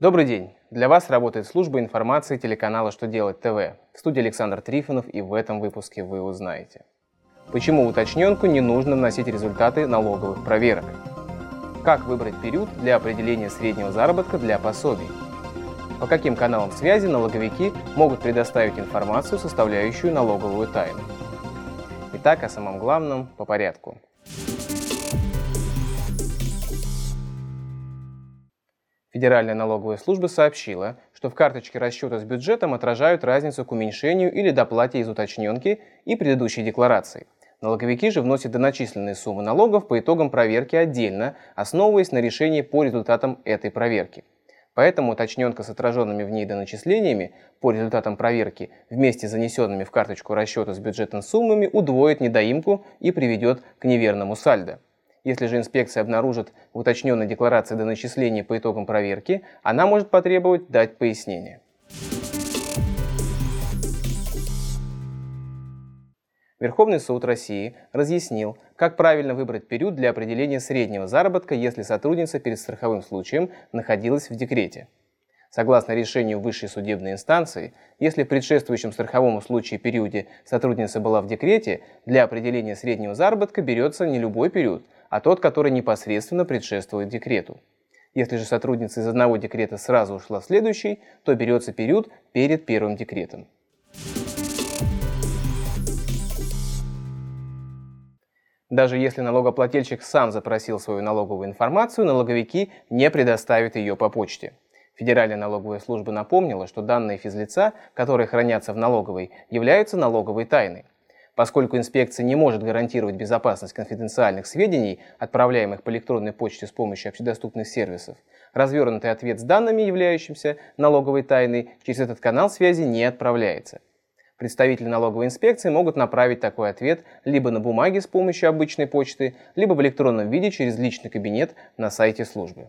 Добрый день! Для вас работает служба информации телеканала «Что делать ТВ». В студии Александр Трифонов и в этом выпуске вы узнаете. Почему уточненку не нужно вносить результаты налоговых проверок? Как выбрать период для определения среднего заработка для пособий? По каким каналам связи налоговики могут предоставить информацию, составляющую налоговую тайну? Итак, о самом главном по порядку. Федеральная налоговая служба сообщила, что в карточке расчета с бюджетом отражают разницу к уменьшению или доплате из уточненки и предыдущей декларации. Налоговики же вносят доначисленные суммы налогов по итогам проверки отдельно, основываясь на решении по результатам этой проверки. Поэтому уточненка с отраженными в ней доначислениями по результатам проверки вместе с занесенными в карточку расчета с бюджетом суммами удвоит недоимку и приведет к неверному сальдо. Если же инспекция обнаружит в уточненной декларации до начисления по итогам проверки, она может потребовать дать пояснение. Верховный суд России разъяснил, как правильно выбрать период для определения среднего заработка, если сотрудница перед страховым случаем находилась в декрете. Согласно решению высшей судебной инстанции, если в предшествующем страховому случае периоде сотрудница была в декрете, для определения среднего заработка берется не любой период, а тот, который непосредственно предшествует декрету. Если же сотрудница из одного декрета сразу ушла в следующий, то берется период перед первым декретом. Даже если налогоплательщик сам запросил свою налоговую информацию, налоговики не предоставят ее по почте. Федеральная налоговая служба напомнила, что данные физлица, которые хранятся в налоговой, являются налоговой тайной. Поскольку инспекция не может гарантировать безопасность конфиденциальных сведений, отправляемых по электронной почте с помощью общедоступных сервисов, развернутый ответ с данными, являющимся налоговой тайной, через этот канал связи не отправляется. Представители налоговой инспекции могут направить такой ответ либо на бумаге с помощью обычной почты, либо в электронном виде через личный кабинет на сайте службы.